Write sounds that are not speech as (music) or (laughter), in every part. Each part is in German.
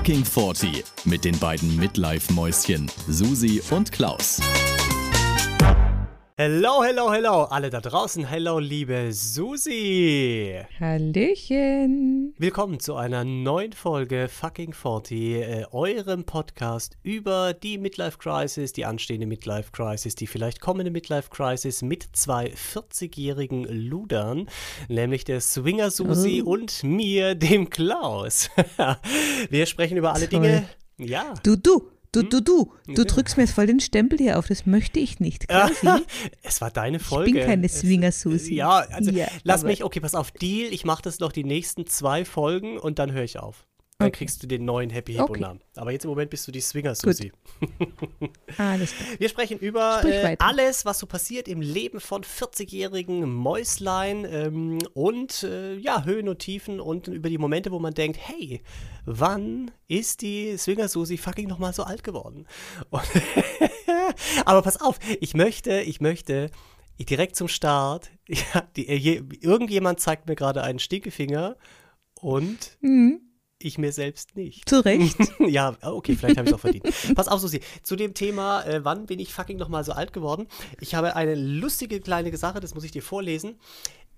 Fucking 40 mit den beiden Midlife-Mäuschen Susi und Klaus. Hello, hello, hello, alle da draußen. Hello, liebe Susi. Hallöchen. Willkommen zu einer neuen Folge Fucking 40, äh, eurem Podcast über die Midlife Crisis, die anstehende Midlife Crisis, die vielleicht kommende Midlife Crisis mit zwei 40-jährigen Ludern, nämlich der Swinger Susi Oh. und mir, dem Klaus. (laughs) Wir sprechen über alle Toll. Dinge. Ja. Du, du, du, du, du. Du Ja. drückst mir jetzt voll den Stempel hier auf. Das möchte ich nicht. (laughs) Klausi. Es war deine Ich Folge. bin keine Swinger-Susi. Ja, also Ja, lass mich, okay, pass auf, Deal, ich mache das noch die nächsten zwei Folgen und dann höre ich auf. Dann Okay. kriegst du den neuen Happy Hippo Okay. Namen. Aber jetzt im Moment bist du die Swinger Susi. (laughs) Alles klar. Wir sprechen über äh, alles, was so passiert im Leben von 40-jährigen Mäuslein ähm, und äh, ja, Höhen und Tiefen und über die Momente, wo man denkt, hey, wann ist die Swinger Susi fucking nochmal so alt geworden? (laughs) Aber pass auf, ich möchte, ich möchte direkt zum Start, (laughs) ja, die, äh, je, irgendjemand zeigt mir gerade einen Stinkefinger und Mhm. Ich mir selbst nicht. Zu Recht. (laughs) ja, okay, vielleicht habe ich es auch verdient. Pass auf, Susi, zu dem Thema, äh, wann bin ich fucking nochmal so alt geworden? Ich habe eine lustige kleine Sache, das muss ich dir vorlesen.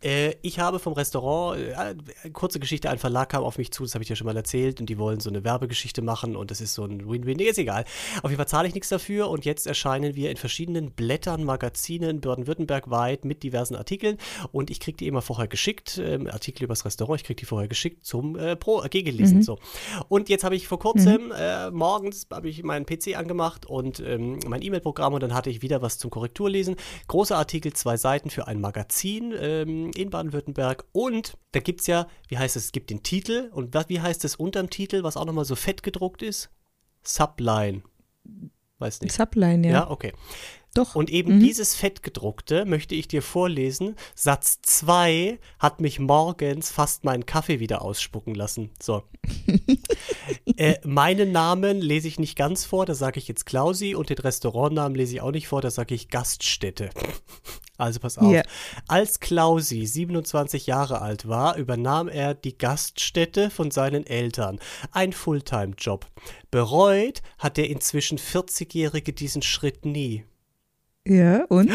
Äh, ich habe vom Restaurant, äh, kurze Geschichte, ein Verlag kam auf mich zu, das habe ich dir schon mal erzählt, und die wollen so eine Werbegeschichte machen und das ist so ein Win-Win, ist egal. Auf jeden Fall zahle ich nichts dafür und jetzt erscheinen wir in verschiedenen Blättern, Magazinen, Baden-Württemberg weit mit diversen Artikeln und ich kriege die immer vorher geschickt, ähm, Artikel übers Restaurant, ich kriege die vorher geschickt zum äh, Pro, äh, Gegenlesen, so. Und jetzt habe ich vor kurzem, äh, morgens habe ich meinen PC angemacht und ähm, mein E-Mail-Programm und dann hatte ich wieder was zum Korrekturlesen. Großer Artikel, zwei Seiten für ein Magazin ähm, in Baden-Württemberg und da gibt es ja, wie heißt es, es gibt den Titel und was, wie heißt es unterm Titel, was auch nochmal so fett gedruckt ist? Subline. Weiß nicht. Subline, ja. Ja, okay. Doch. Und eben Mhm. dieses Fettgedruckte möchte ich dir vorlesen. Satz 2 hat mich morgens fast meinen Kaffee wieder ausspucken lassen. So. (laughs) äh, meinen Namen lese ich nicht ganz vor, da sage ich jetzt Klausi und den Restaurantnamen lese ich auch nicht vor, da sage ich Gaststätte. (laughs) Also pass auf. Ja. Als Klausi 27 Jahre alt war, übernahm er die Gaststätte von seinen Eltern. Ein Fulltime-Job. Bereut hat der inzwischen 40-Jährige diesen Schritt nie. Ja, und?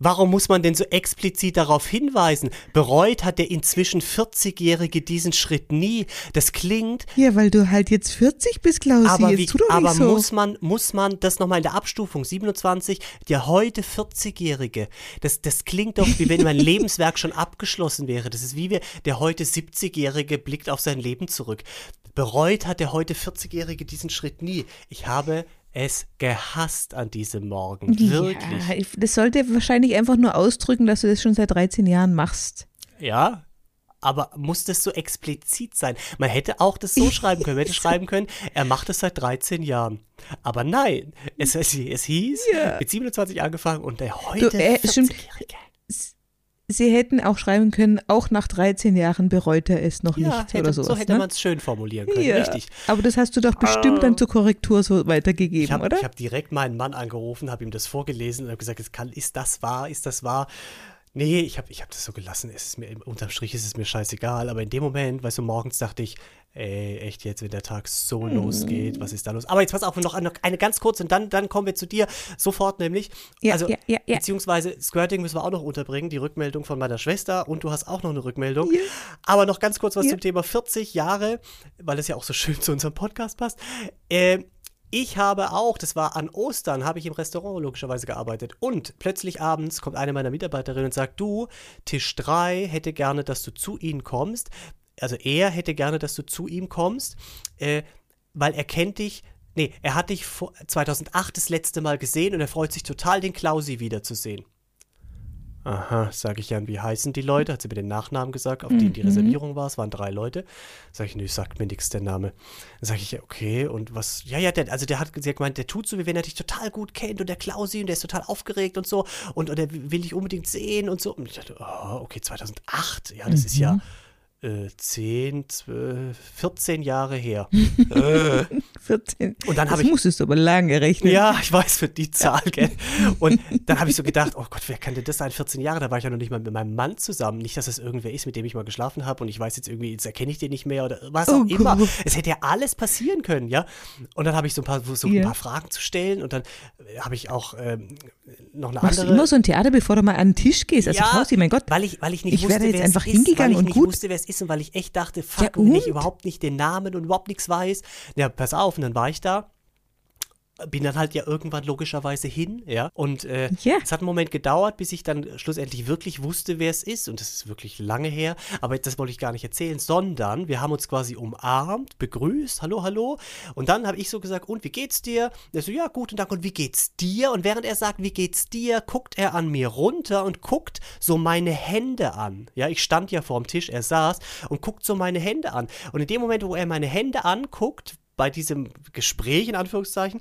Warum muss man denn so explizit darauf hinweisen? Bereut hat der inzwischen 40-Jährige diesen Schritt nie. Das klingt, Ja, weil du halt jetzt 40 bist, Klausi. aber, wie, aber nicht so. muss, man, muss man das nochmal in der Abstufung, 27, der heute 40-Jährige, das, das klingt doch, wie wenn mein (laughs) Lebenswerk schon abgeschlossen wäre. Das ist wie wir, der heute 70-Jährige blickt auf sein Leben zurück. Bereut hat der heute 40-Jährige diesen Schritt nie. Ich habe es gehasst an diesem Morgen. Wirklich. Ja, das sollte wahrscheinlich einfach nur ausdrücken, dass du das schon seit 13 Jahren machst. Ja, aber muss das so explizit sein? Man hätte auch das so schreiben können. Man hätte (laughs) schreiben können, er macht es seit 13 Jahren. Aber nein, es, es, es hieß, Ja. mit 27 angefangen und der heute Du, äh, stimmt. 40-Jährige. Sie hätten auch schreiben können, auch nach 13 Jahren bereut er es noch Ja, nicht hätte, oder sowas. so hätte ne? man es schön formulieren können, ja. richtig. Aber das hast du doch bestimmt dann zur Korrektur so weitergegeben, Ich habe oder? hab direkt meinen Mann angerufen, habe ihm das vorgelesen und habe gesagt, es kann, ist das wahr, ist das wahr? Nee, ich habe ich hab das so gelassen. Es ist mir, unterm Strich ist es mir scheißegal. Aber in dem Moment, weißt du, morgens dachte ich, ey, echt jetzt, wenn der Tag so Hm. losgeht, was ist da los? Aber jetzt pass auf, noch eine, eine ganz kurze und dann, dann kommen wir zu dir sofort nämlich. Ja, also, ja, ja, beziehungsweise Squirting müssen wir auch noch unterbringen, die Rückmeldung von meiner Schwester und du hast auch noch eine Rückmeldung. Aber noch ganz kurz was zum Thema 40 Jahre, weil es ja auch so schön zu unserem Podcast passt. Ähm, ich habe auch, das war an Ostern, habe ich im Restaurant logischerweise gearbeitet. Und plötzlich abends kommt eine meiner Mitarbeiterinnen und sagt, du, Tisch 3 hätte gerne, dass du zu ihnen kommst. Also er hätte gerne, dass du zu ihm kommst, äh, weil er kennt dich. Nee, er hat dich vor 2008 das letzte Mal gesehen und er freut sich total, den Klausi wiederzusehen. Aha, sage ich ja, und wie heißen die Leute? Hat sie mir den Nachnamen gesagt, auf den die Reservierung war. Es waren drei Leute. Sag ich, nö, sagt mir nichts der Name. Dann sage ich, ja, okay, und was? Ja, ja, der, also der hat, sie hat gemeint, der tut so, wie wenn er dich total gut kennt und der Klausi und der ist total aufgeregt und so und, und er will dich unbedingt sehen und so. Und ich dachte, oh, okay, 2008, ja, das ist ja äh, 10, 12, 14 Jahre her. (laughs) äh, 14. Und dann habe ich- musstest du aber lange rechnen. Ja, ich weiß für die Zahl, gell? Und dann habe ich so gedacht, (laughs) oh Gott, wer könnte das sein? 14 Jahre, da war ich ja noch nicht mal mit meinem Mann zusammen. Nicht, dass das irgendwer ist, mit dem ich mal geschlafen habe und ich weiß jetzt irgendwie, jetzt erkenne ich den nicht mehr oder was auch Oh immer. Gott. Es hätte ja alles passieren können, ja? Und dann habe ich so ein paar, so ein Ja. paar Fragen zu stellen und dann äh, habe ich auch ähm, noch eine Machst du andere. immer so ein Theater, bevor du mal an den Tisch gehst? Also Klausi, mein Gott. Weil ich, weil ich nicht ich wusste, wäre jetzt wer einfach es ist, hingegangen ich und nicht gut. wusste, wer es ist und weil ich echt dachte, fuck, Ja, wenn ich und? überhaupt nicht den Namen und überhaupt nichts weiß. Ja, pass auf, und dann war ich da. Bin dann halt ja irgendwann logischerweise hin, ja. Und äh, Ja. es hat einen Moment gedauert, bis ich dann schlussendlich wirklich wusste, wer es ist. Und das ist wirklich lange her. Aber das wollte ich gar nicht erzählen, sondern wir haben uns quasi umarmt, begrüßt, hallo, hallo. Und dann habe ich so gesagt, und wie geht's dir? Er so, ja, guten Tag, und wie geht's dir? Und während er sagt, wie geht's dir, guckt er an mir runter und guckt so meine Hände an. Ja, ich stand ja vorm Tisch, er saß und guckt so meine Hände an. Und in dem Moment, wo er meine Hände anguckt, bei diesem Gespräch in Anführungszeichen,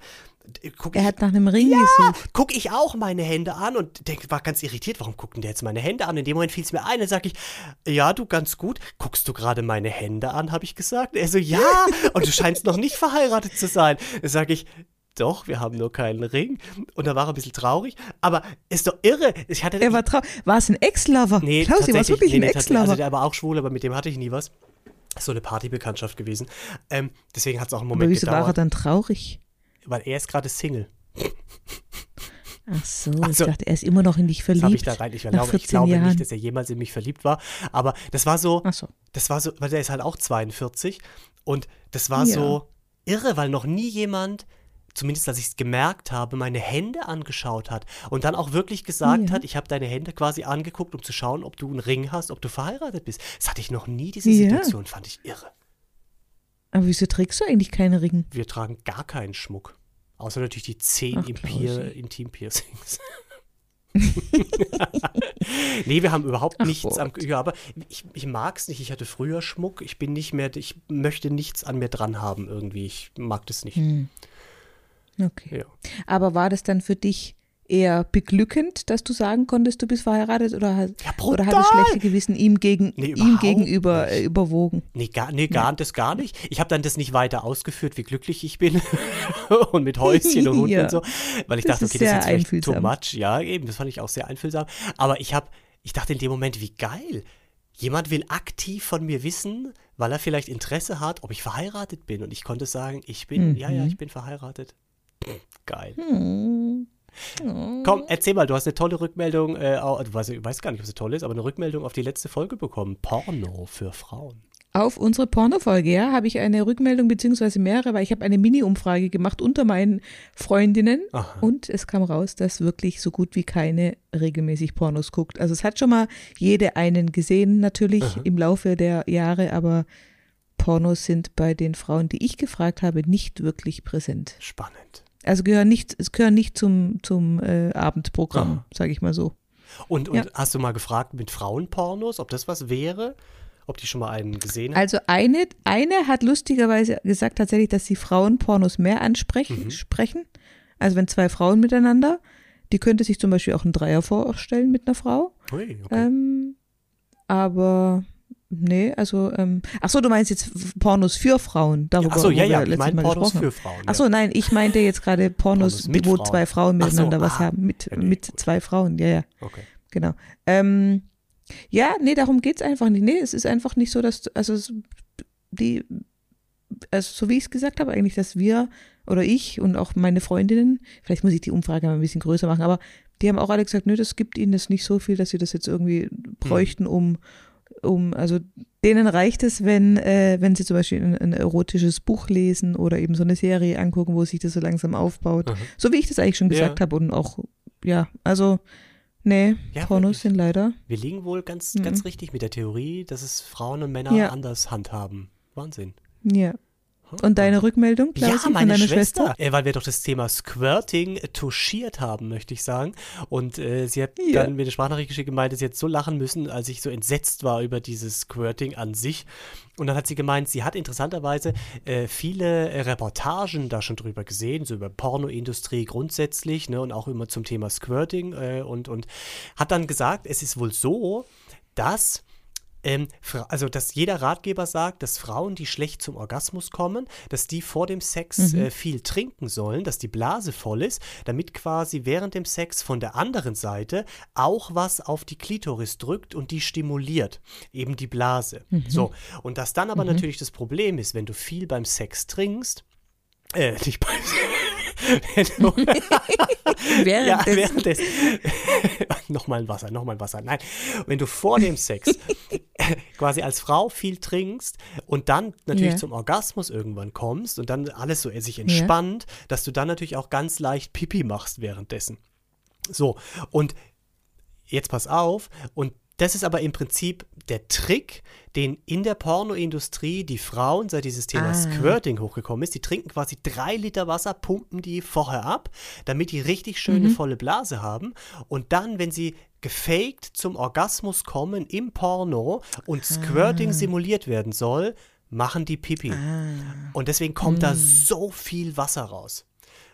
gucke Er ich hat nach einem Ring gesucht. gucke ich auch meine Hände an und denk, war ganz irritiert, warum guckt denn der jetzt meine Hände an? In dem Moment fiel es mir ein, dann sage ich, ja, du ganz gut, guckst du gerade meine Hände an, habe ich gesagt. Er so, ja, (laughs) und du scheinst noch nicht verheiratet zu sein. Dann sage ich, doch, wir haben nur keinen Ring. Und da war er ein bisschen traurig, aber ist doch irre. Ich hatte Er war trau War es ein Ex-Lover? Nee, Klausi, war es wirklich nee, ein. Also Ex-Lover? der war auch schwul, aber mit dem hatte ich nie was. So eine Partybekanntschaft gewesen. Ähm, deswegen hat es auch einen Aber Moment wieso war er gedauert, dann traurig? weil er ist gerade Single. Ach so, Also, ich dachte, er ist immer noch in dich Das habe ich verliebt. da rein. Ich glaube, ich 14 glaube Jahren. nicht, dass er jemals in mich verliebt war. Aber das war so, so. das war so, weil der ist halt auch 42. Und das war Ja. so irre, weil noch nie jemand, zumindest als ich es gemerkt habe, meine Hände angeschaut hat. Und dann auch wirklich gesagt Ja. hat, ich habe deine Hände quasi angeguckt, um zu schauen, ob du einen Ring hast, ob du verheiratet bist. Das hatte ich noch nie, diese Ja. Situation, fand ich irre. Aber wieso trägst du eigentlich keine Ring? Wir tragen gar keinen Schmuck. Außer natürlich die zehn. Intim-Piercings. (laughs) nee, wir haben überhaupt Ach nichts am ja, aber ich, ich mag es nicht. Ich hatte früher Schmuck. Ich bin nicht mehr, ich möchte nichts an mir dran haben irgendwie. Ich mag das nicht. Hm. Okay. Ja. Aber war das dann für dich eher beglückend, dass du sagen konntest, du bist verheiratet oder hat, Ja, oder hat das schlechte Gewissen ihm, gegen, Nee, ihm gegenüber nicht. äh, überwogen? Nee, gar, nee, gar, das gar nicht. Ich habe dann das nicht weiter ausgeführt, wie glücklich ich bin (laughs) und mit Häuschen und Hund (laughs) Ja. und so, weil ich Das dachte, okay, das ist jetzt vielleicht too much. Ja, eben, das fand ich auch sehr einfühlsam. Aber ich habe, ich dachte in dem Moment, wie geil. Jemand will aktiv von mir wissen, weil er vielleicht Interesse hat, ob ich verheiratet bin. Und ich konnte sagen, ich bin, ja, ja, Mhm. ich bin verheiratet. Geil. Hm. Komm, erzähl mal, du hast eine tolle Rückmeldung, äh, du weißt, ich weiß gar nicht, ob sie toll ist, aber eine Rückmeldung auf die letzte Folge bekommen. Porno für Frauen. Auf unsere Pornofolge, ja, habe ich eine Rückmeldung beziehungsweise mehrere, weil ich habe eine Mini-Umfrage gemacht unter meinen Freundinnen Aha. und es kam raus, dass wirklich so gut wie keine regelmäßig Pornos guckt. Also es hat schon mal jede einen gesehen natürlich Aha. im Laufe der Jahre, aber Pornos sind bei den Frauen, die ich gefragt habe, nicht wirklich präsent. Spannend. Also gehören nicht, es gehören nicht zum, zum äh, Abendprogramm, Aha. sage ich mal so. Und, und Ja. hast du mal gefragt mit Frauenpornos, ob das was wäre? Ob die schon mal einen gesehen haben? Also eine, eine hat lustigerweise gesagt tatsächlich, dass sie Frauenpornos mehr ansprechen. Mhm. Sprechen. Also wenn zwei Frauen miteinander, die könnte sich zum Beispiel auch einen Dreier vorstellen mit einer Frau. Ui, okay. Ähm, aber nee, also ähm, ach so, du meinst jetzt Pornos für Frauen, darüber Achso, ja, wo ja, wir ich meine Pornos für. Frauen. Ach so, nein, ich meinte jetzt gerade Pornos, Pornos mit wo Frauen. zwei Frauen Ach so, miteinander was ah. haben, mit, Ja, nee, mit gut. zwei Frauen, ja, ja. ja. Okay. Genau. Ähm, ja, nee, darum geht's einfach nicht. Nee, es ist einfach nicht so, dass, also es- die, also so wie ich es gesagt habe, eigentlich, dass wir oder ich und auch meine Freundinnen, vielleicht muss ich die Umfrage mal ein bisschen größer machen, aber die haben auch alle gesagt, nö, das gibt ihnen das nicht so viel, dass sie das jetzt irgendwie bräuchten, um, um, also denen reicht es, wenn, äh, wenn sie zum Beispiel ein, ein erotisches Buch lesen oder eben so eine Serie angucken, wo sich das so langsam aufbaut. Aha. So wie ich das eigentlich schon Ja. gesagt habe und auch, ja, also, nee, Ja, Pornos sind leider. Wir liegen wohl ganz, Mhm. ganz richtig mit der Theorie, dass es Frauen und Männer Ja. anders handhaben. Wahnsinn. Ja. Und deine Rückmeldung, Klausi, Ja, von meine deiner Schwester. Schwester? Äh, weil wir doch das Thema Squirting touchiert haben, möchte ich sagen. Und äh, sie hat Ja. dann mir eine Sprachnachricht geschickt und meinte, sie hat so lachen müssen, als ich so entsetzt war über dieses Squirting an sich. Und dann hat sie gemeint, sie hat interessanterweise äh, viele äh, Reportagen da schon drüber gesehen, so über Pornoindustrie grundsätzlich, ne, und auch immer zum Thema Squirting äh, und, und hat dann gesagt, es ist wohl so, dass ähm, also dass jeder Ratgeber sagt, dass Frauen, die schlecht zum Orgasmus kommen, dass die vor dem Sex Mhm. äh, viel trinken sollen, dass die Blase voll ist, damit quasi während dem Sex von der anderen Seite auch was auf die Klitoris drückt und die stimuliert, eben die Blase. Mhm. So, und dass dann aber natürlich das Problem ist, wenn du viel beim Sex trinkst, äh, (laughs) nicht beim du, Während (laughs) ja, des- währenddessen. (laughs) nochmal ein Wasser, nochmal ein Wasser. Nein, wenn du vor dem Sex (laughs) quasi als Frau viel trinkst und dann natürlich Ja. zum Orgasmus irgendwann kommst und dann alles so sich entspannt, dass du dann natürlich auch ganz leicht Pipi machst währenddessen. So, und jetzt pass auf, und das ist aber im Prinzip der Trick, den in der Pornoindustrie die Frauen, seit dieses Thema Ah. Squirting hochgekommen ist, die trinken quasi drei Liter Wasser, pumpen die vorher ab, damit die richtig schöne volle Blase haben. Und dann, wenn sie gefaked zum Orgasmus kommen im Porno und Squirting simuliert werden soll, machen die Pipi. Und deswegen kommt da so viel Wasser raus.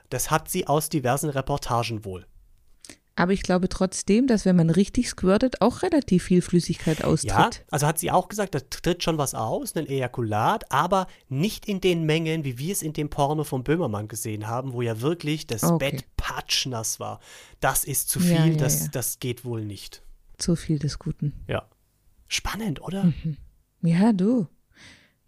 Das hat sie aus diversen Reportagen wohl. Aber ich glaube trotzdem, dass wenn man richtig squirtet, auch relativ viel Flüssigkeit austritt. Ja, also hat sie auch gesagt, da tritt schon was aus, ein Ejakulat, aber nicht in den Mengen, wie wir es in dem Porno von Böhmermann gesehen haben, wo ja wirklich das Okay. Bett patschnass war. Das ist zu Ja, viel, ja, das, ja. das geht wohl nicht. Zu viel des Guten. Ja. Spannend, oder? Ja, du.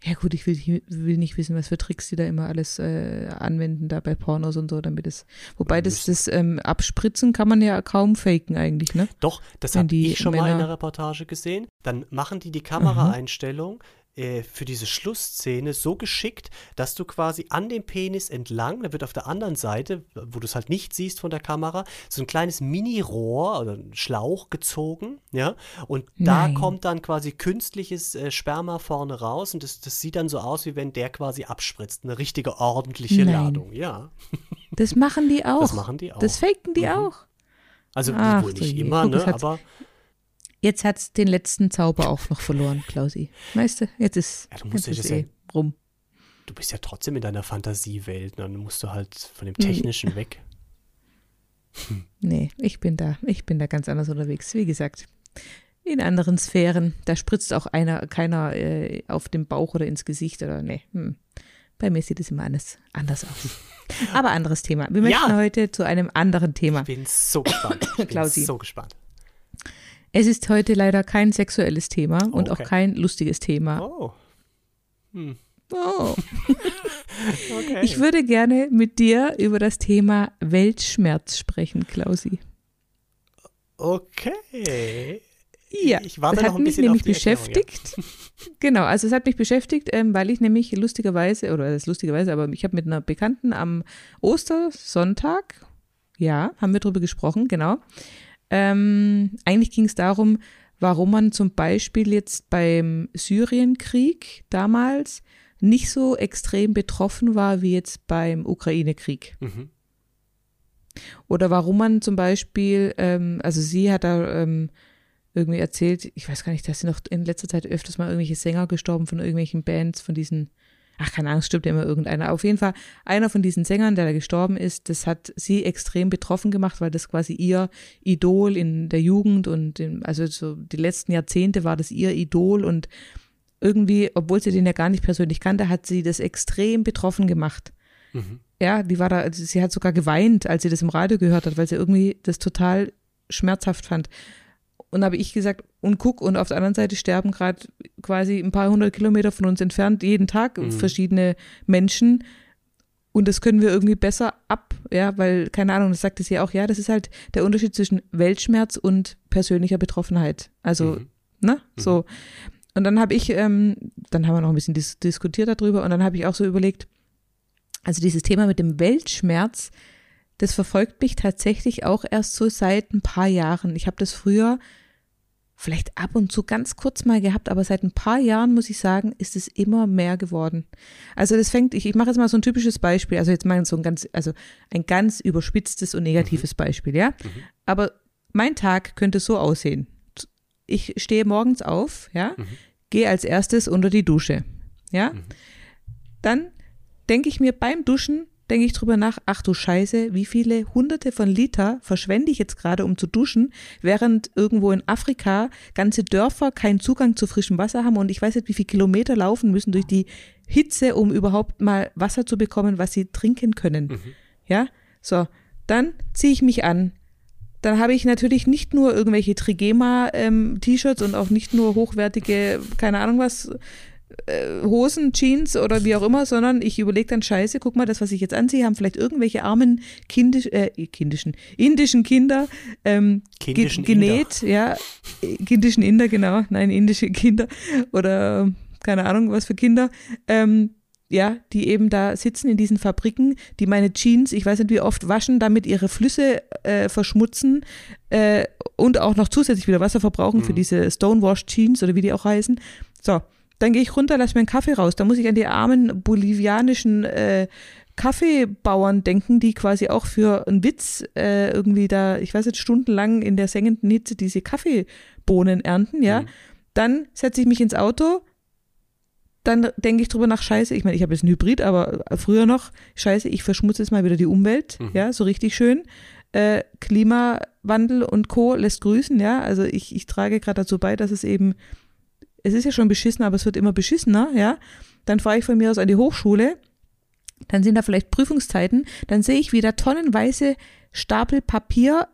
Ja gut, ich will, nicht- will nicht wissen, was für Tricks die da immer alles äh, anwenden, da bei Pornos und so, damit es. Wobei das, das ähm, Abspritzen kann man ja kaum faken eigentlich, ne? Doch, das habe die ich schon mal in Männer- der Reportage gesehen. Dann machen die die Kameraeinstellung äh, für diese Schlussszene so geschickt, dass du quasi an dem Penis entlang, da wird auf der anderen Seite, wo du es halt nicht siehst von der Kamera, so ein kleines Mini-Rohr oder ein Schlauch gezogen, ja, und da Nein. kommt dann quasi künstliches äh, Sperma vorne raus und das, das sieht dann so aus, wie wenn der quasi abspritzt. Eine richtige ordentliche Nein. Ladung, ja. (laughs) Das machen die auch. Das machen die auch. Das faken die Mhm. auch. Also Ach wohl nicht je. immer, Guck, ne, aber Jetzt hat's den letzten Zauber auch noch verloren, Klausi. Weißt du, jetzt ist, Ja, du musst jetzt dir ist das ja- eh rum. du bist ja trotzdem in deiner Fantasiewelt, ne? dann musst du halt von dem Mhm. Technischen weg. Nee, ich bin da, ich bin da ganz anders unterwegs. Wie gesagt, in anderen Sphären, da spritzt auch einer, keiner äh, auf den Bauch oder ins Gesicht oder nee. Hm. Bei mir sieht es immer alles anders aus. Aber anderes Thema. Wir möchten Ja. heute zu einem anderen Thema. Ich bin so gespannt. Ich bin Klausi. so gespannt. Es ist heute leider kein sexuelles Thema und Okay. auch kein lustiges Thema. Oh. Hm. Oh. (laughs) Okay. Ich würde gerne mit dir über das Thema Weltschmerz sprechen, Klausi. okay. Ja, Ich warte das hat mich nämlich Erklärung, ja. beschäftigt. (laughs) Genau, also es hat mich beschäftigt, ähm, weil ich nämlich lustigerweise, oder das ist lustigerweise, aber ich habe mit einer Bekannten am Ostersonntag, ja, haben wir drüber gesprochen, genau. Ähm, eigentlich ging es darum, warum man zum Beispiel jetzt beim Syrienkrieg damals nicht so extrem betroffen war wie jetzt beim Ukraine-Krieg. Mhm. Oder warum man zum Beispiel, ähm, also sie hat da ähm, irgendwie erzählt, ich weiß gar nicht, dass sie noch in letzter Zeit öfters mal irgendwelche Sänger gestorben von irgendwelchen Bands, von diesen, ach keine Ahnung, es stimmt ja immer irgendeiner. Auf jeden Fall, einer von diesen Sängern, der da gestorben ist, das hat sie extrem betroffen gemacht, weil das quasi ihr Idol in der Jugend und in, also so die letzten Jahrzehnte war das ihr Idol und irgendwie, obwohl sie den ja gar nicht persönlich kannte, hat sie das extrem betroffen gemacht. Mhm. Ja, die war da, also sie hat sogar geweint, als sie das im Radio gehört hat, weil sie irgendwie das total schmerzhaft fand. Und habe ich gesagt, und guck, und auf der anderen Seite sterben gerade quasi ein paar hundert Kilometer von uns entfernt jeden Tag Mhm. verschiedene Menschen. Und das können wir irgendwie besser ab, ja, weil, keine Ahnung, das sagte sie auch, ja, das ist halt der Unterschied zwischen Weltschmerz und persönlicher Betroffenheit. Also, Mhm. ne, so. Und dann habe ich, ähm, dann haben wir noch ein bisschen dis diskutiert darüber und dann habe ich auch so überlegt, also dieses Thema mit dem Weltschmerz, das verfolgt mich tatsächlich auch erst so seit ein paar Jahren. Ich habe das früher vielleicht ab und zu ganz kurz mal gehabt, aber seit ein paar Jahren, muss ich sagen, ist es immer mehr geworden. Also das fängt, ich, ich mache jetzt mal so ein typisches Beispiel, also jetzt mal so ein ganz, also ein ganz überspitztes und negatives Beispiel, ja. Aber mein Tag könnte so aussehen. Ich stehe morgens auf, ja, gehe als erstes unter die Dusche, ja. Dann denke ich mir beim Duschen, denke ich drüber nach, ach du Scheiße, wie viele hunderte von Liter verschwende ich jetzt gerade, um zu duschen, während irgendwo in Afrika ganze Dörfer keinen Zugang zu frischem Wasser haben und ich weiß nicht, wie viele Kilometer laufen müssen durch die Hitze, um überhaupt mal Wasser zu bekommen, was sie trinken können. Mhm. Ja, so, dann ziehe ich mich an. Dann habe ich natürlich nicht nur irgendwelche Trigema-T-Shirts ähm, und auch nicht nur hochwertige, keine Ahnung was, äh, Hosen, Jeans oder wie auch immer, sondern ich überlege dann, scheiße, guck mal, das, was ich jetzt anziehe, haben vielleicht irgendwelche armen kindisch, äh, kindischen, indischen Kinder ähm, kindischen ge genäht, Inder. ja, kindischen Inder, genau, nein, indische Kinder oder keine Ahnung, was für Kinder, ähm, ja, die eben da sitzen in diesen Fabriken, die meine Jeans, ich weiß nicht wie oft, waschen, damit ihre Flüsse äh, verschmutzen äh, und auch noch zusätzlich wieder Wasser verbrauchen mhm. für diese Stonewash Jeans oder wie die auch heißen. So, dann gehe ich runter, lass mir einen Kaffee raus. Da muss ich an die armen bolivianischen äh, Kaffeebauern denken, die quasi auch für einen Witz äh, irgendwie da, ich weiß nicht, stundenlang in der sengenden Hitze diese Kaffeebohnen ernten, ja. Mhm. Dann setze ich mich ins Auto, dann denke ich drüber nach, scheiße, ich meine, ich habe jetzt einen Hybrid, aber früher noch, scheiße, ich verschmutze jetzt mal wieder die Umwelt, mhm. ja, so richtig schön. Äh, Klimawandel und Co. lässt grüßen, ja. Also ich, ich trage gerade dazu bei, dass es eben es ist ja schon beschissen, aber es wird immer beschissener, ja, dann fahre ich von mir aus an die Hochschule, dann sind da vielleicht Prüfungszeiten, dann sehe ich wieder tonnenweise Stapel Papier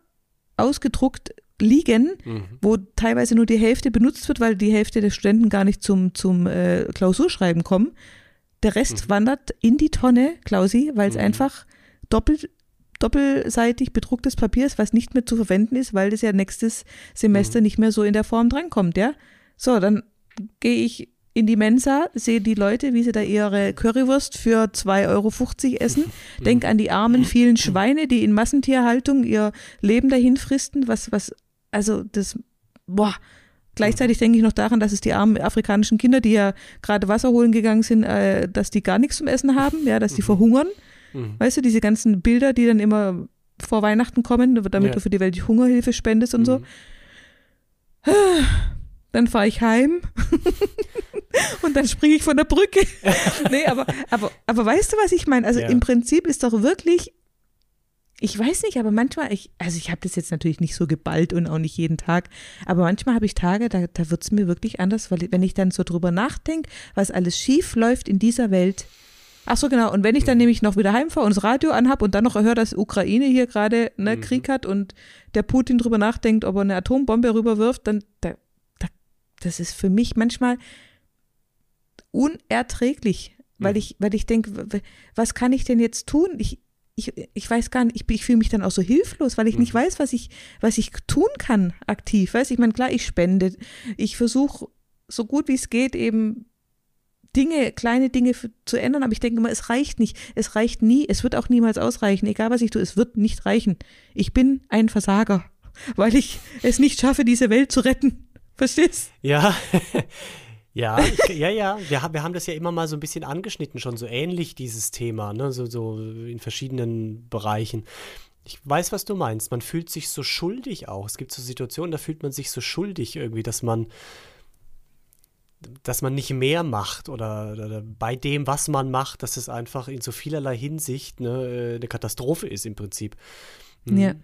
ausgedruckt liegen, mhm. wo teilweise nur die Hälfte benutzt wird, weil die Hälfte der Studenten gar nicht zum, zum äh, Klausurschreiben kommen. Der Rest mhm. wandert in die Tonne, Klausi, weil es mhm. einfach doppelt doppelseitig bedrucktes Papier ist, was nicht mehr zu verwenden ist, weil das ja nächstes Semester mhm. nicht mehr so in der Form drankommt, ja. So, dann gehe ich in die Mensa, sehe die Leute, wie sie da ihre Currywurst für 2,50 Euro essen. (laughs) Denk an die armen vielen Schweine, die in Massentierhaltung ihr Leben dahin fristen. Was, was, also das, boah. Gleichzeitig denke ich noch daran, dass es die armen afrikanischen Kinder, die ja gerade Wasser holen gegangen sind, äh, dass die gar nichts zum Essen haben, ja, dass die mhm. verhungern. Mhm. Weißt du, diese ganzen Bilder, die dann immer vor Weihnachten kommen, damit ja. du für die Welt Hungerhilfe spendest und mhm. so (sighs) dann fahre ich heim (laughs) und dann springe ich von der Brücke. (laughs) nee, aber, aber, aber weißt du, was ich meine? Also ja. im Prinzip ist doch wirklich, ich weiß nicht, aber manchmal, ich, also ich habe das jetzt natürlich nicht so geballt und auch nicht jeden Tag, aber manchmal habe ich Tage, da, da wird es mir wirklich anders, weil wenn ich dann so drüber nachdenke, was alles schief läuft in dieser Welt. Ach so, genau. Und wenn ich dann nämlich noch wieder heimfahre und das Radio anhab und dann noch höre, dass Ukraine hier gerade ne, mhm. Krieg hat und der Putin drüber nachdenkt, ob er eine Atombombe rüberwirft, dann da das ist für mich manchmal unerträglich, weil mhm. ich, weil ich denke, was kann ich denn jetzt tun? Ich, ich, ich weiß gar nicht, ich, ich fühle mich dann auch so hilflos, weil ich nicht mhm. weiß, was ich, was ich tun kann aktiv. Weißt ich meine, klar, ich spende. Ich versuche so gut wie es geht eben Dinge, kleine Dinge zu ändern, aber ich denke immer, es reicht nicht. Es reicht nie, es wird auch niemals ausreichen. Egal was ich tue, es wird nicht reichen. Ich bin ein Versager, (laughs) weil ich es nicht schaffe, diese Welt zu retten. Verstehst? Ja. (laughs) Ja, ja, ja. Wir, wir haben das ja immer mal so ein bisschen angeschnitten, schon so ähnlich dieses Thema, ne? so, so in verschiedenen Bereichen. Ich weiß, was du meinst. Man fühlt sich so schuldig auch. Es gibt so Situationen, da fühlt man sich so schuldig irgendwie, dass man, dass man nicht mehr macht oder, oder bei dem, was man macht, dass es einfach in so vielerlei Hinsicht ne, eine Katastrophe ist im Prinzip. Mhm. Ja.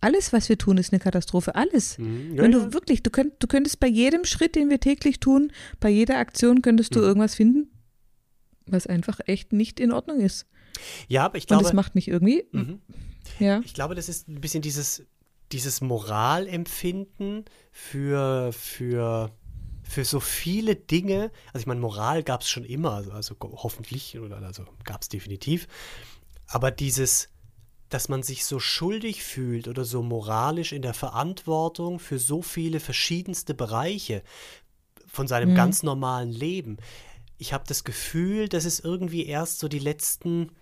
Alles, was wir tun, ist eine Katastrophe. Alles. Mhm, ja, Wenn du ja. wirklich, du, könnt, du könntest bei jedem Schritt, den wir täglich tun, bei jeder Aktion könntest du mhm. irgendwas finden, was einfach echt nicht in Ordnung ist. Ja, aber ich glaube. Und das macht mich irgendwie. Mhm. Ja. Ich glaube, das ist ein bisschen dieses, dieses Moralempfinden für, für, für so viele Dinge. Also ich meine, Moral gab es schon immer, also, also hoffentlich, oder also gab es definitiv. Aber dieses dass man sich so schuldig fühlt oder so moralisch in der Verantwortung für so viele verschiedenste Bereiche von seinem mhm. ganz normalen Leben. Ich habe das Gefühl, dass es irgendwie erst so die letzten,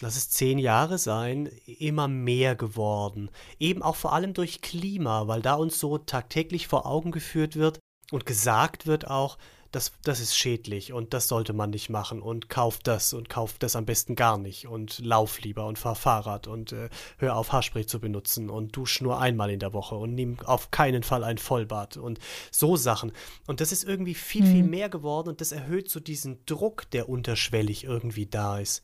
lass es zehn Jahre sein, immer mehr geworden. Eben auch vor allem durch Klima, weil da uns so tagtäglich vor Augen geführt wird und gesagt wird auch, das, das ist schädlich und das sollte man nicht machen und kauf das und kauf das am besten gar nicht und lauf lieber und fahr Fahrrad und äh, hör auf Haarspray zu benutzen und dusch nur einmal in der Woche und nimm auf keinen Fall ein Vollbad und so Sachen. Und das ist irgendwie viel, mhm. viel mehr geworden und das erhöht so diesen Druck, der unterschwellig irgendwie da ist.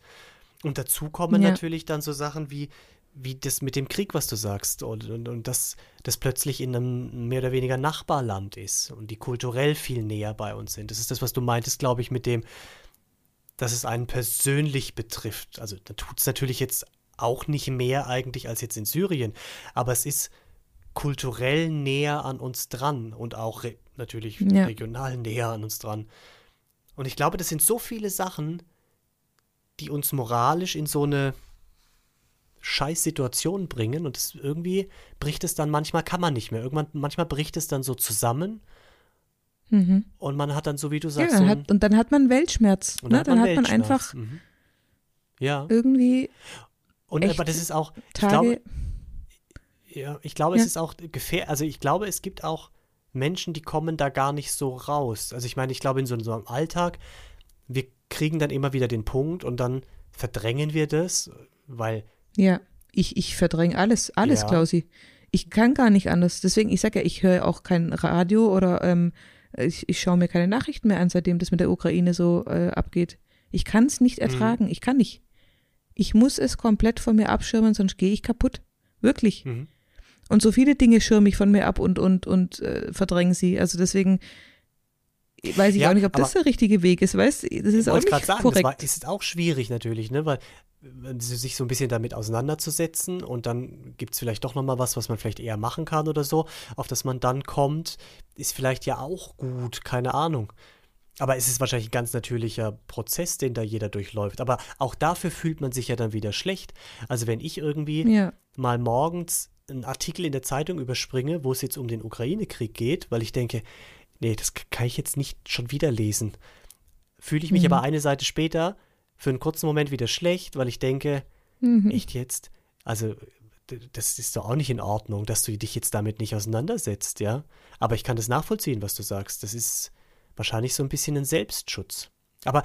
Und dazu kommen Ja. natürlich dann so Sachen wie, wie das mit dem Krieg, was du sagst, und, und, und dass das plötzlich in einem mehr oder weniger Nachbarland ist und die kulturell viel näher bei uns sind. Das ist das, was du meintest, glaube ich, mit dem, dass es einen persönlich betrifft. Also da tut es natürlich jetzt auch nicht mehr eigentlich als jetzt in Syrien, aber es ist kulturell näher an uns dran und auch re natürlich Ja. regional näher an uns dran. Und ich glaube, das sind so viele Sachen, die uns moralisch in so eine Scheißsituation bringen und es irgendwie bricht es dann manchmal kann man nicht mehr. Irgendwann manchmal bricht es dann so zusammen Mhm. und man hat dann so wie du Ja, sagst dann so hat, und dann hat man Weltschmerz. und Ne? Dann hat man Weltschmerz. einfach Mhm. ja irgendwie und aber das ist auch ich Tage. glaube ja, ich glaube, Ja. es ist auch gefährlich. Also ich glaube, es gibt auch Menschen, die kommen da gar nicht so raus. Also ich meine, ich glaube, in so, so einem Alltag, wir kriegen dann immer wieder den Punkt und dann verdrängen wir das, weil Ja, ich, ich verdränge alles, alles, Ja. Klausi. Ich kann gar nicht anders. Deswegen, ich sage ja, ich höre auch kein Radio oder ähm, ich, ich schaue mir keine Nachrichten mehr an, seitdem das mit der Ukraine so äh, abgeht. Ich kann es Mhm. nicht ertragen. Ich kann nicht. Ich muss es komplett von mir abschirmen, sonst gehe ich kaputt. Wirklich. mhm. Und so viele Dinge schirme ich von mir ab und, und, und äh, verdränge sie. Also deswegen weiß ich Ja, auch nicht, ob das der richtige Weg ist. Weißt du, das ist Ich auch nicht sagen, korrekt. das war, ist auch schwierig natürlich, ne? Weil sich so ein bisschen damit auseinanderzusetzen und dann gibt es vielleicht doch nochmal was, was man vielleicht eher machen kann oder so, auf das man dann kommt, ist vielleicht ja auch gut, keine Ahnung. Aber es ist wahrscheinlich ein ganz natürlicher Prozess, den da jeder durchläuft. Aber auch dafür fühlt man sich ja dann wieder schlecht. Also wenn ich irgendwie ja, mal morgens einen Artikel in der Zeitung überspringe, wo es jetzt um den Ukraine-Krieg geht, weil ich denke, nee, das kann ich jetzt nicht schon wieder lesen. Fühle ich mich Mhm. aber eine Seite später für einen kurzen Moment wieder schlecht, weil ich denke, mhm. echt jetzt? Also, das ist doch auch nicht in Ordnung, dass du dich jetzt damit nicht auseinandersetzt, ja? Aber ich kann das nachvollziehen, was du sagst. Das ist wahrscheinlich so ein bisschen ein Selbstschutz. Aber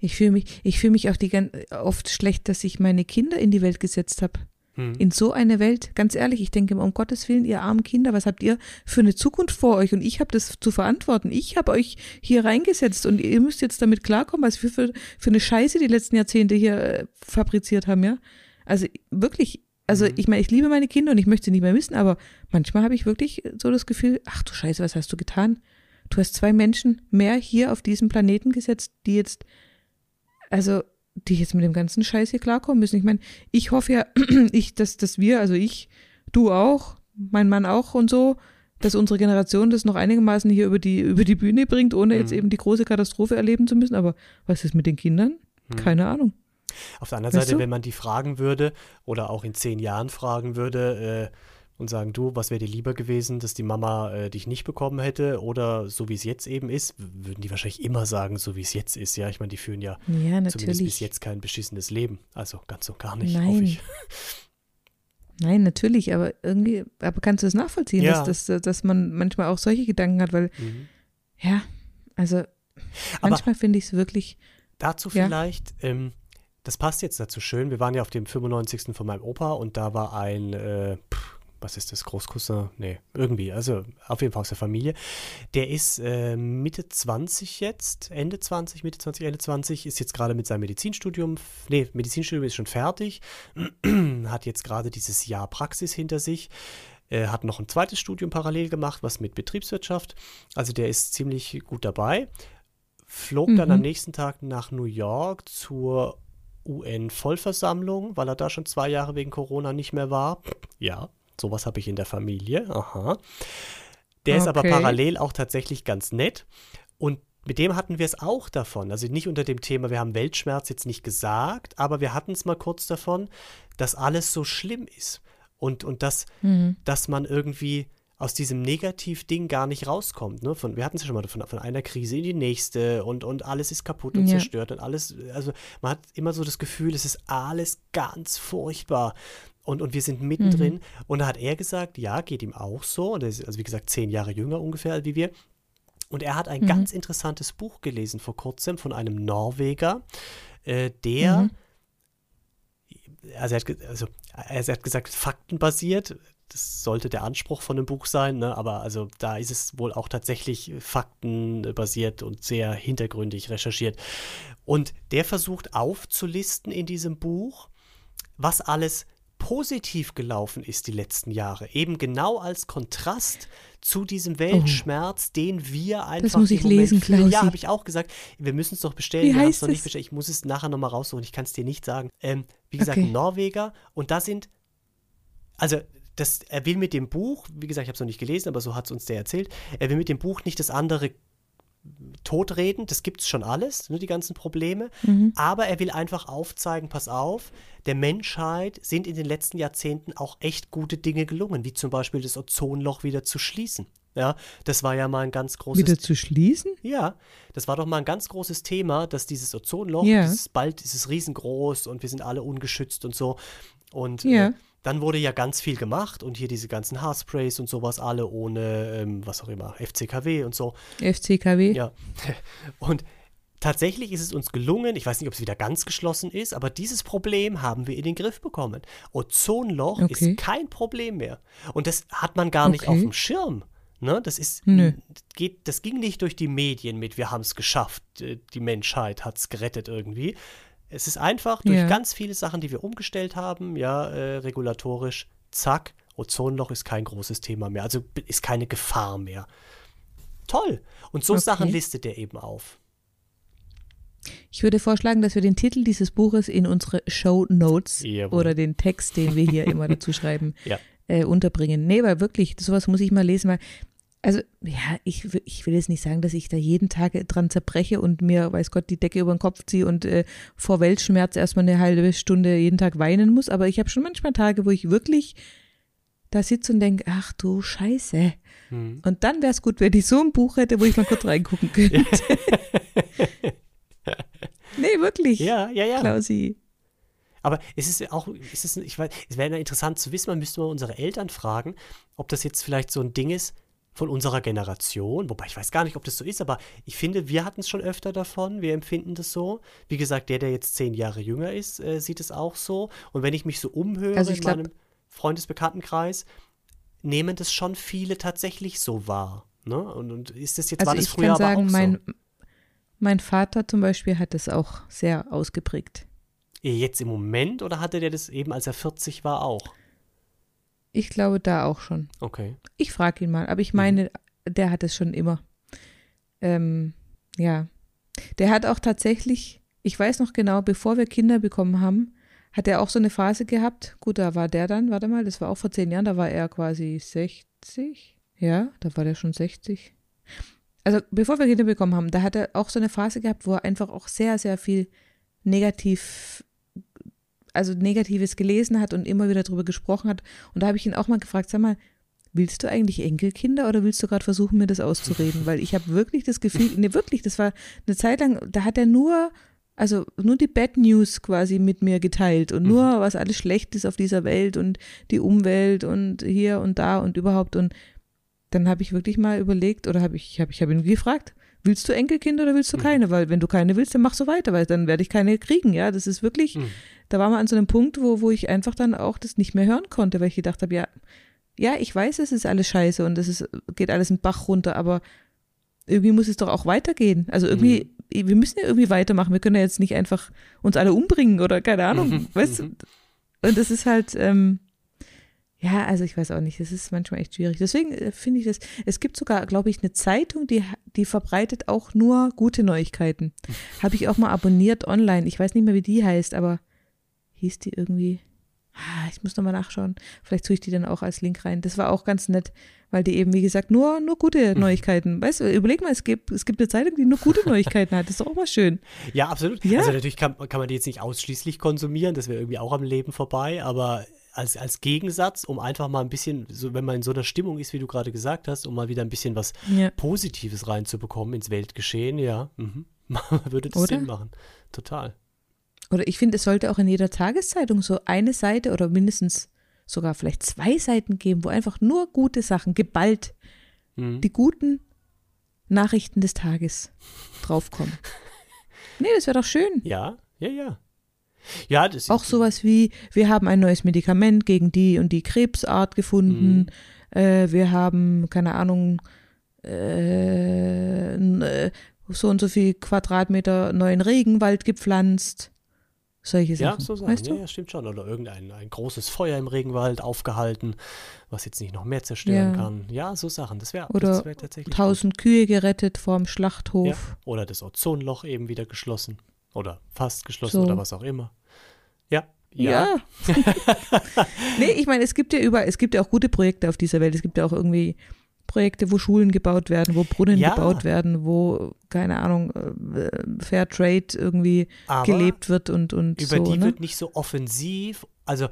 Ich fühle mich, ich fühle mich auch die oft schlecht, dass ich meine Kinder in die Welt gesetzt habe. Hm, In so eine Welt, ganz ehrlich, ich denke immer, um Gottes Willen, ihr armen Kinder, was habt ihr für eine Zukunft vor euch? Und ich habe das zu verantworten. Ich habe euch hier reingesetzt und ihr müsst jetzt damit klarkommen, was wir für, für eine Scheiße die letzten Jahrzehnte hier äh, fabriziert haben, ja? Also wirklich, also Mhm. ich meine, ich liebe meine Kinder und ich möchte sie nicht mehr missen, aber manchmal habe ich wirklich so das Gefühl, ach du Scheiße, was hast du getan? Du hast zwei Menschen mehr hier auf diesem Planeten gesetzt, die jetzt also die jetzt mit dem ganzen Scheiß hier klarkommen müssen. Ich meine, ich hoffe ja, (clears throat) ich, dass, dass wir, also ich, du auch, mein Mann auch und so, dass unsere Generation das noch einigermaßen hier über die, über die Bühne bringt, ohne jetzt Mhm. eben die große Katastrophe erleben zu müssen. Aber was ist mit den Kindern? hm. Keine Ahnung. Auf der anderen Weißt Seite, du? wenn man die fragen würde oder auch in zehn Jahren fragen würde äh, und sagen, du, was wäre dir lieber gewesen, dass die Mama äh, dich nicht bekommen hätte oder so wie es jetzt eben ist, würden die wahrscheinlich immer sagen, so wie es jetzt ist. Ja, ich meine, die führen ja Ja, zumindest bis jetzt kein beschissenes Leben. Also ganz und gar nicht, Nein. hoffe ich. Nein, natürlich, aber irgendwie, aber kannst du das nachvollziehen, Ja. dass, dass, dass man manchmal auch solche Gedanken hat, weil, Mhm. ja, also manchmal finde ich es wirklich, Dazu Ja. vielleicht, ähm, das passt jetzt dazu schön. Wir waren ja auf dem 95. von meinem Opa und da war ein, äh, pff, was ist das, Großcousin? Nee, irgendwie, also auf jeden Fall aus der Familie. Der ist äh, Mitte 20 jetzt, Ende 20, Mitte 20, Ende 20, ist jetzt gerade mit seinem Medizinstudium, nee, Medizinstudium ist schon fertig, (clears throat) hat jetzt gerade dieses Jahr Praxis hinter sich. äh, hat noch ein zweites Studium parallel gemacht, was mit Betriebswirtschaft. Also der ist ziemlich gut dabei flog dann Mhm. am nächsten Tag nach New York zur UN-Vollversammlung, weil er da schon zwei Jahre wegen Corona nicht mehr war. Ja, sowas habe ich in der Familie. Aha. Der ist aber Okay. parallel auch tatsächlich ganz nett. Und mit dem hatten wir es auch davon. Also nicht unter dem Thema, wir haben Weltschmerz jetzt nicht gesagt, aber wir hatten es mal kurz davon, dass alles so schlimm ist. Und, und dass, mhm. dass man irgendwie aus diesem Negativ-Ding gar nicht rauskommt. Ne? Von, wir hatten es ja schon mal von, von einer Krise in die nächste und, und alles ist kaputt und Ja. zerstört und alles, also man hat immer so das Gefühl, es ist alles ganz furchtbar. Und, und wir sind mittendrin. Und da hat er gesagt, ja, geht ihm auch so. Und er ist, also wie gesagt, zehn Jahre jünger ungefähr wie wir. Und er hat ein Mhm. ganz interessantes Buch gelesen vor kurzem von einem Norweger, äh, der Mhm. also er, hat, also er hat gesagt, faktenbasiert, das sollte der Anspruch von dem Buch sein, ne? aber also da ist es wohl auch tatsächlich faktenbasiert und sehr hintergründig recherchiert. Und der versucht aufzulisten in diesem Buch, was alles positiv gelaufen ist die letzten Jahre. Eben genau als Kontrast zu diesem Weltschmerz, oh. den wir einfach. Das muss ich lesen, Klausi. Ja, habe ich auch gesagt. Wir müssen es doch bestellen. Wie wir heißt es nicht bestellt. Ich muss es nachher nochmal raussuchen. Ich kann es dir nicht sagen. Ähm, wie gesagt, okay. Norweger. Und da sind. Also, das, er will mit dem Buch, wie gesagt, ich habe es noch nicht gelesen, aber so hat es uns der erzählt, er will mit dem Buch nicht das andere totreden, das gibt es schon alles, ne, die ganzen Probleme. Mhm. Aber er will einfach aufzeigen, pass auf, der Menschheit sind in den letzten Jahrzehnten auch echt gute Dinge gelungen, wie zum Beispiel das Ozonloch wieder zu schließen. Ja, das war ja mal ein ganz großes Wieder zu schließen? Ja, das war doch mal ein ganz großes Thema, dass dieses Ozonloch, ja. dieses, bald ist es riesengroß und wir sind alle ungeschützt und so. Und ja. äh, dann wurde ja ganz viel gemacht und hier diese ganzen Haarsprays und sowas alle ohne, ähm, was auch immer, FCKW und so. FCKW? Ja. (laughs) Und tatsächlich ist es uns gelungen, ich weiß nicht, ob es wieder ganz geschlossen ist, aber dieses Problem haben wir in den Griff bekommen. Ozonloch okay. ist kein Problem mehr. Und das hat man gar okay. nicht auf dem Schirm. Ne, das ist, Nö. geht, das ging nicht durch die Medien mit, wir haben es geschafft, äh, die Menschheit hat es gerettet irgendwie, es ist einfach durch ja. ganz viele Sachen, die wir umgestellt haben, ja, äh, regulatorisch, zack, Ozonloch ist kein großes Thema mehr, also ist keine Gefahr mehr. Toll. Und so okay. Sachen listet er eben auf. Ich würde vorschlagen, dass wir den Titel dieses Buches in unsere Show Notes Jawohl. oder den Text, den wir hier immer dazu schreiben, (laughs) ja. äh, unterbringen. Nee, weil wirklich, sowas muss ich mal lesen, weil also ja, ich, ich will jetzt nicht sagen, dass ich da jeden Tag dran zerbreche und mir, weiß Gott, die Decke über den Kopf ziehe und äh, vor Weltschmerz erstmal eine halbe Stunde jeden Tag weinen muss, aber ich habe schon manchmal Tage, wo ich wirklich da sitze und denke, ach du Scheiße. Hm. Und dann wäre es gut, wenn ich so ein Buch hätte, wo ich mal kurz reingucken (laughs) könnte. (laughs) nee, wirklich. Ja, ja, ja. Klausi. Aber es ist auch, es ist, ich weiß, es wäre interessant zu wissen, man müsste mal unsere Eltern fragen, ob das jetzt vielleicht so ein Ding ist, von unserer Generation, wobei ich weiß gar nicht, ob das so ist, aber ich finde, wir hatten es schon öfter davon, wir empfinden das so. Wie gesagt, der, der jetzt zehn Jahre jünger ist, äh, sieht es auch so. Und wenn ich mich so umhöre also in glaub, meinem Freundesbekanntenkreis, nehmen das schon viele tatsächlich so wahr. Ne? Und, und ist das jetzt, also war das ich früher kann sagen, aber auch mein, so? Mein Vater zum Beispiel hat das auch sehr ausgeprägt. Jetzt im Moment oder hatte der das eben, als er 40 war, auch? Ich glaube da auch schon. Okay. Ich frage ihn mal, aber ich meine, mhm. der hat es schon immer. Ähm, ja. Der hat auch tatsächlich, ich weiß noch genau, bevor wir Kinder bekommen haben, hat er auch so eine Phase gehabt. Gut, da war der dann, warte mal, das war auch vor zehn Jahren, da war er quasi 60. Ja, da war der schon 60. Also bevor wir Kinder bekommen haben, da hat er auch so eine Phase gehabt, wo er einfach auch sehr, sehr viel negativ also Negatives gelesen hat und immer wieder darüber gesprochen hat. Und da habe ich ihn auch mal gefragt, sag mal, willst du eigentlich Enkelkinder oder willst du gerade versuchen, mir das auszureden? Weil ich habe wirklich das Gefühl, nee, wirklich, das war eine Zeit lang, da hat er nur, also nur die Bad News quasi mit mir geteilt und nur, mhm. was alles schlecht ist auf dieser Welt und die Umwelt und hier und da und überhaupt. Und dann habe ich wirklich mal überlegt oder habe ich, habe ich hab ihn gefragt, willst du Enkelkinder oder willst du mhm. keine? Weil wenn du keine willst, dann mach so weiter, weil dann werde ich keine kriegen. Ja, das ist wirklich, mhm da war man an so einem Punkt, wo, wo ich einfach dann auch das nicht mehr hören konnte, weil ich gedacht habe, ja, ja, ich weiß, es ist alles scheiße und es ist, geht alles im Bach runter, aber irgendwie muss es doch auch weitergehen. Also irgendwie, mhm. wir müssen ja irgendwie weitermachen. Wir können ja jetzt nicht einfach uns alle umbringen oder keine Ahnung, mhm. (laughs) weißt du? Und das ist halt, ähm, ja, also ich weiß auch nicht, es ist manchmal echt schwierig. Deswegen äh, finde ich das, es gibt sogar, glaube ich, eine Zeitung, die, die verbreitet auch nur gute Neuigkeiten. Habe ich auch mal abonniert online. Ich weiß nicht mehr, wie die heißt, aber hieß die irgendwie. Ah, ich muss nochmal nachschauen. Vielleicht tue ich die dann auch als Link rein. Das war auch ganz nett, weil die eben, wie gesagt, nur, nur gute. (laughs) Neuigkeiten. Weißt du, überleg mal, es gibt, es gibt eine Zeitung, die nur gute Neuigkeiten hat. Das ist auch mal schön. Ja, absolut. Ja? Also natürlich kann, kann man die jetzt nicht ausschließlich konsumieren, das wäre irgendwie auch am Leben vorbei, aber als, als Gegensatz, um einfach mal ein bisschen, so, wenn man in so einer Stimmung ist, wie du gerade gesagt hast, um mal wieder ein bisschen was ja. Positives reinzubekommen ins Weltgeschehen, ja, mhm. (laughs) würde das Oder? Sinn machen. Total. Oder ich finde, es sollte auch in jeder Tageszeitung so eine Seite oder mindestens sogar vielleicht zwei Seiten geben, wo einfach nur gute Sachen, geballt, mhm. die guten Nachrichten des Tages draufkommen. (laughs) nee, das wäre doch schön. Ja, ja, ja. Ja, das Auch sowas wie, wir haben ein neues Medikament gegen die und die Krebsart gefunden. Äh, wir haben, keine Ahnung, äh, äh, so und so viel Quadratmeter neuen Regenwald gepflanzt. Solche Ja, Sachen. so Sachen. weißt Ja, du? ja, stimmt schon. Oder irgendein ein großes Feuer im Regenwald aufgehalten, was jetzt nicht noch mehr zerstören Ja. kann. Ja, so Sachen. Das wäre Oder das wär tatsächlich. gut. Tausend Kühe gerettet vorm Ja. Schlachthof. Oder das Ozonloch eben wieder geschlossen. Oder fast geschlossen So. oder was auch immer. Ja. Ja. (laughs) (laughs) nee, ich meine, es gibt ja überall, es gibt ja auch gute Projekte auf dieser Welt. Es gibt ja auch irgendwie Projekte, wo Schulen gebaut werden, wo Brunnen Ja. gebaut werden, wo, keine Ahnung, äh, Fair Trade irgendwie Aber gelebt wird und, und über so. die ne? wird nicht so offensiv. Also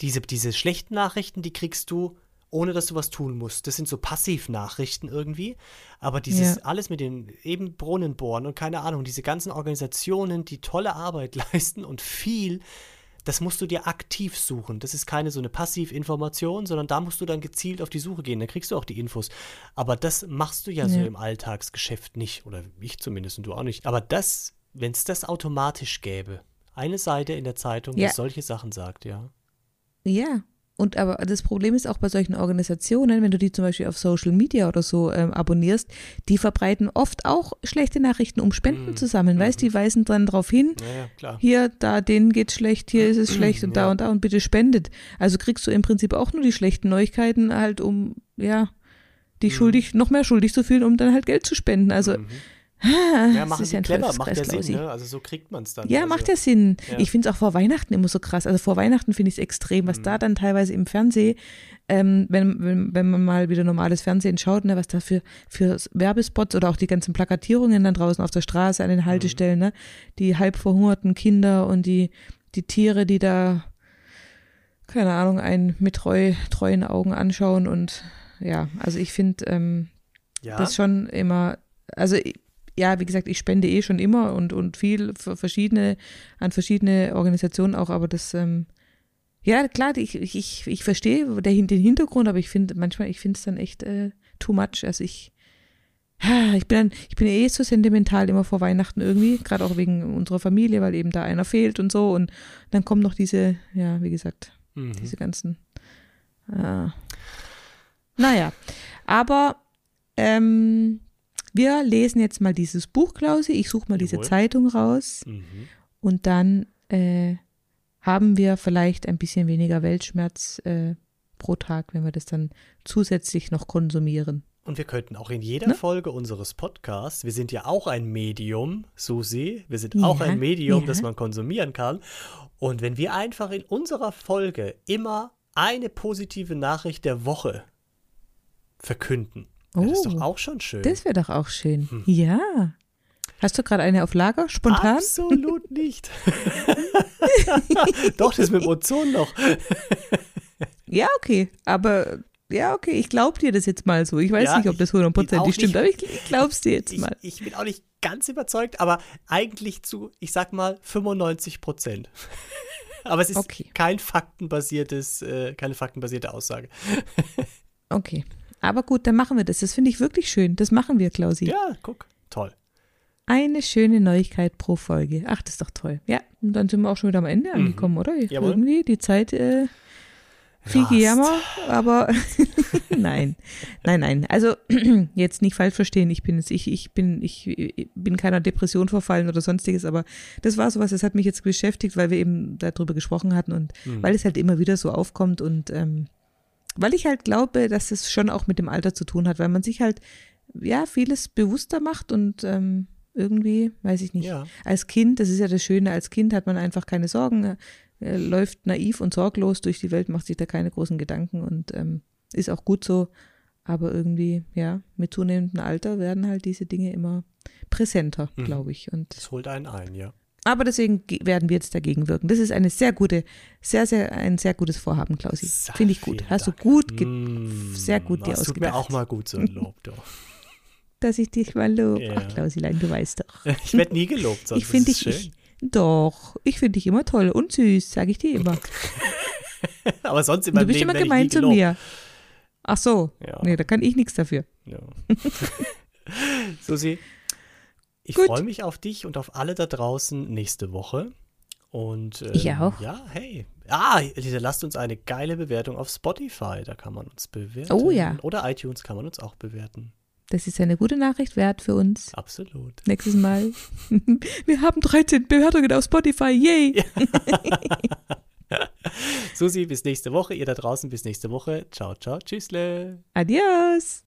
diese, diese schlechten Nachrichten, die kriegst du, ohne dass du was tun musst. Das sind so Passivnachrichten irgendwie. Aber dieses Ja. alles mit den eben Brunnen bohren und keine Ahnung, diese ganzen Organisationen, die tolle Arbeit (laughs) leisten und viel, das musst du dir aktiv suchen. Das ist keine so eine Passivinformation, sondern da musst du dann gezielt auf die Suche gehen. Dann kriegst du auch die Infos. Aber das machst du ja, so Ja. im Alltagsgeschäft nicht. Oder ich zumindest und du auch nicht. Aber das, wenn es das automatisch gäbe, eine Seite in der Zeitung, Ja. die solche Sachen sagt, ja. Ja. Und aber das Problem ist auch bei solchen Organisationen, wenn du die zum Beispiel auf Social Media oder so ähm, abonnierst, die verbreiten oft auch schlechte Nachrichten, um Spenden Mhm. zu sammeln. Weißt, die weisen dann darauf hin, klar. hier, da, denen geht's schlecht, hier ist es schlecht und da Ja. und da und bitte spendet. Also kriegst du im Prinzip auch nur die schlechten Neuigkeiten halt, um, ja, dich Mhm. schuldig, noch mehr schuldig zu fühlen, um dann halt Geld zu spenden. Also, Ah, Ja, das machen ist ja ein clever, macht ja Sinn, ne? Also so kriegt man es dann. Ja, also, macht ja Sinn. Ja. Ich finde es auch vor Weihnachten immer so krass. Also vor Weihnachten finde ich es extrem, was Mhm. da dann teilweise im Fernsehen, ähm, wenn, wenn, wenn man mal wieder normales Fernsehen schaut, ne, was da für, für Werbespots oder auch die ganzen Plakatierungen dann draußen auf der Straße an den Haltestellen, Mhm. ne, die halb verhungerten Kinder und die, die Tiere, die da, keine Ahnung, einen mit treu, treuen Augen anschauen und ja, also ich finde, ähm, Ja, das schon immer, also ich- ja, wie gesagt, ich spende eh schon immer und, und viel für verschiedene, an verschiedene Organisationen auch, aber das, ähm, ja, klar, ich, ich, ich, verstehe den Hintergrund, aber ich finde manchmal, ich finde es dann echt äh, too much. Also ich, (sighs) ich bin dann, ich bin eh so sentimental immer vor Weihnachten irgendwie, gerade auch wegen unserer Familie, weil eben da einer fehlt und so und dann kommen noch diese, ja, wie gesagt, mhm. diese ganzen. Äh, naja, aber ähm, wir lesen jetzt mal dieses Buch, Klausi. Ich suche mal diese Jawohl. Zeitung raus Mhm. und dann äh, haben wir vielleicht ein bisschen weniger Weltschmerz äh, pro Tag, wenn wir das dann zusätzlich noch konsumieren. Und wir könnten auch in jeder Ne? Folge unseres Podcasts, wir sind ja auch ein Medium, Susi, wir sind Ja, auch ein Medium, ja. das man konsumieren kann. Und wenn wir einfach in unserer Folge immer eine positive Nachricht der Woche verkünden, wäre das Oh, doch auch schon schön. Das wäre doch auch schön. Hm. Ja. Hast du gerade eine auf Lager? Spontan? Absolut (laughs) nicht. (laughs) doch, das mit dem Ozonloch. (laughs) Ja, okay. Aber ja, okay, ich glaube dir das jetzt mal so. Ich weiß Ja, nicht, ob das hundertprozentig stimmt, nicht- aber ich, ich glaub's dir jetzt Ich, mal. ich bin auch nicht ganz überzeugt, aber eigentlich zu, ich sag mal, 95 Prozent. aber es ist Okay. kein faktenbasiertes, äh, keine faktenbasierte Aussage. Okay. Aber gut, dann machen wir das. Das finde ich wirklich schön. Das machen wir, Klausi. Ja, guck, toll. Eine schöne Neuigkeit pro Folge. Ach, das ist doch toll. Ja, und dann sind wir auch schon wieder am Ende angekommen, oder? Mhm. Jawohl. Irgendwie, die Zeit, äh, viel Rast. Gejammer, aber (laughs) nein, nein, nein. Also (clears throat) jetzt nicht falsch verstehen. Ich bin jetzt, ich, ich bin, ich, ich bin keiner Depression verfallen oder sonstiges, aber das war sowas, das hat mich jetzt beschäftigt, weil wir eben darüber gesprochen hatten und Mhm. weil es halt immer wieder so aufkommt und ähm, weil ich halt glaube, dass es schon auch mit dem Alter zu tun hat, weil man sich halt ja vieles bewusster macht und ähm, irgendwie, weiß ich nicht, Ja. als Kind, das ist ja das Schöne, als Kind hat man einfach keine Sorgen, äh, läuft naiv und sorglos durch die Welt, macht sich da keine großen Gedanken und ähm, ist auch gut so. Aber irgendwie, ja, mit zunehmendem Alter werden halt diese Dinge immer präsenter, Mhm. glaube ich. Und Das holt einen ein, ja. Aber deswegen ge- werden wir jetzt dagegen wirken. Das ist eine sehr gute, sehr, sehr, ein sehr gutes Vorhaben, Klausi. Finde ich gut. Hast Dank. du gut, Mm, sehr gut dir Das tut mir ausgedacht. auch mal gut, so ein Lob, doch. (laughs) dass ich dich mal lobe. Ja. Ach, Klausilein, du weißt doch. (laughs) Ich werde nie gelobt, sonst ich finde ist dich, schön. ich, doch, ich finde dich immer toll und süß, sage ich dir immer. (laughs) Aber sonst Und du bist Leben immer gemein zu mir. Ach so, Ja. nee, da kann ich nichts dafür. Ja. Susi, ich freue mich auf dich und auf alle da draußen nächste Woche. Und ähm, Ich auch. Ja, hey. Ah, lasst uns eine geile Bewertung auf Spotify. Da kann man uns bewerten. Oh ja. Oder iTunes kann man uns auch bewerten. Das ist eine gute Nachricht wert für uns. Absolut. Nächstes Mal. (laughs) Wir haben 13 Bewertungen auf Spotify. Yay! (laughs) Susi, bis nächste Woche. Ihr da draußen, bis nächste Woche. Ciao, ciao. Tschüssle. Adios!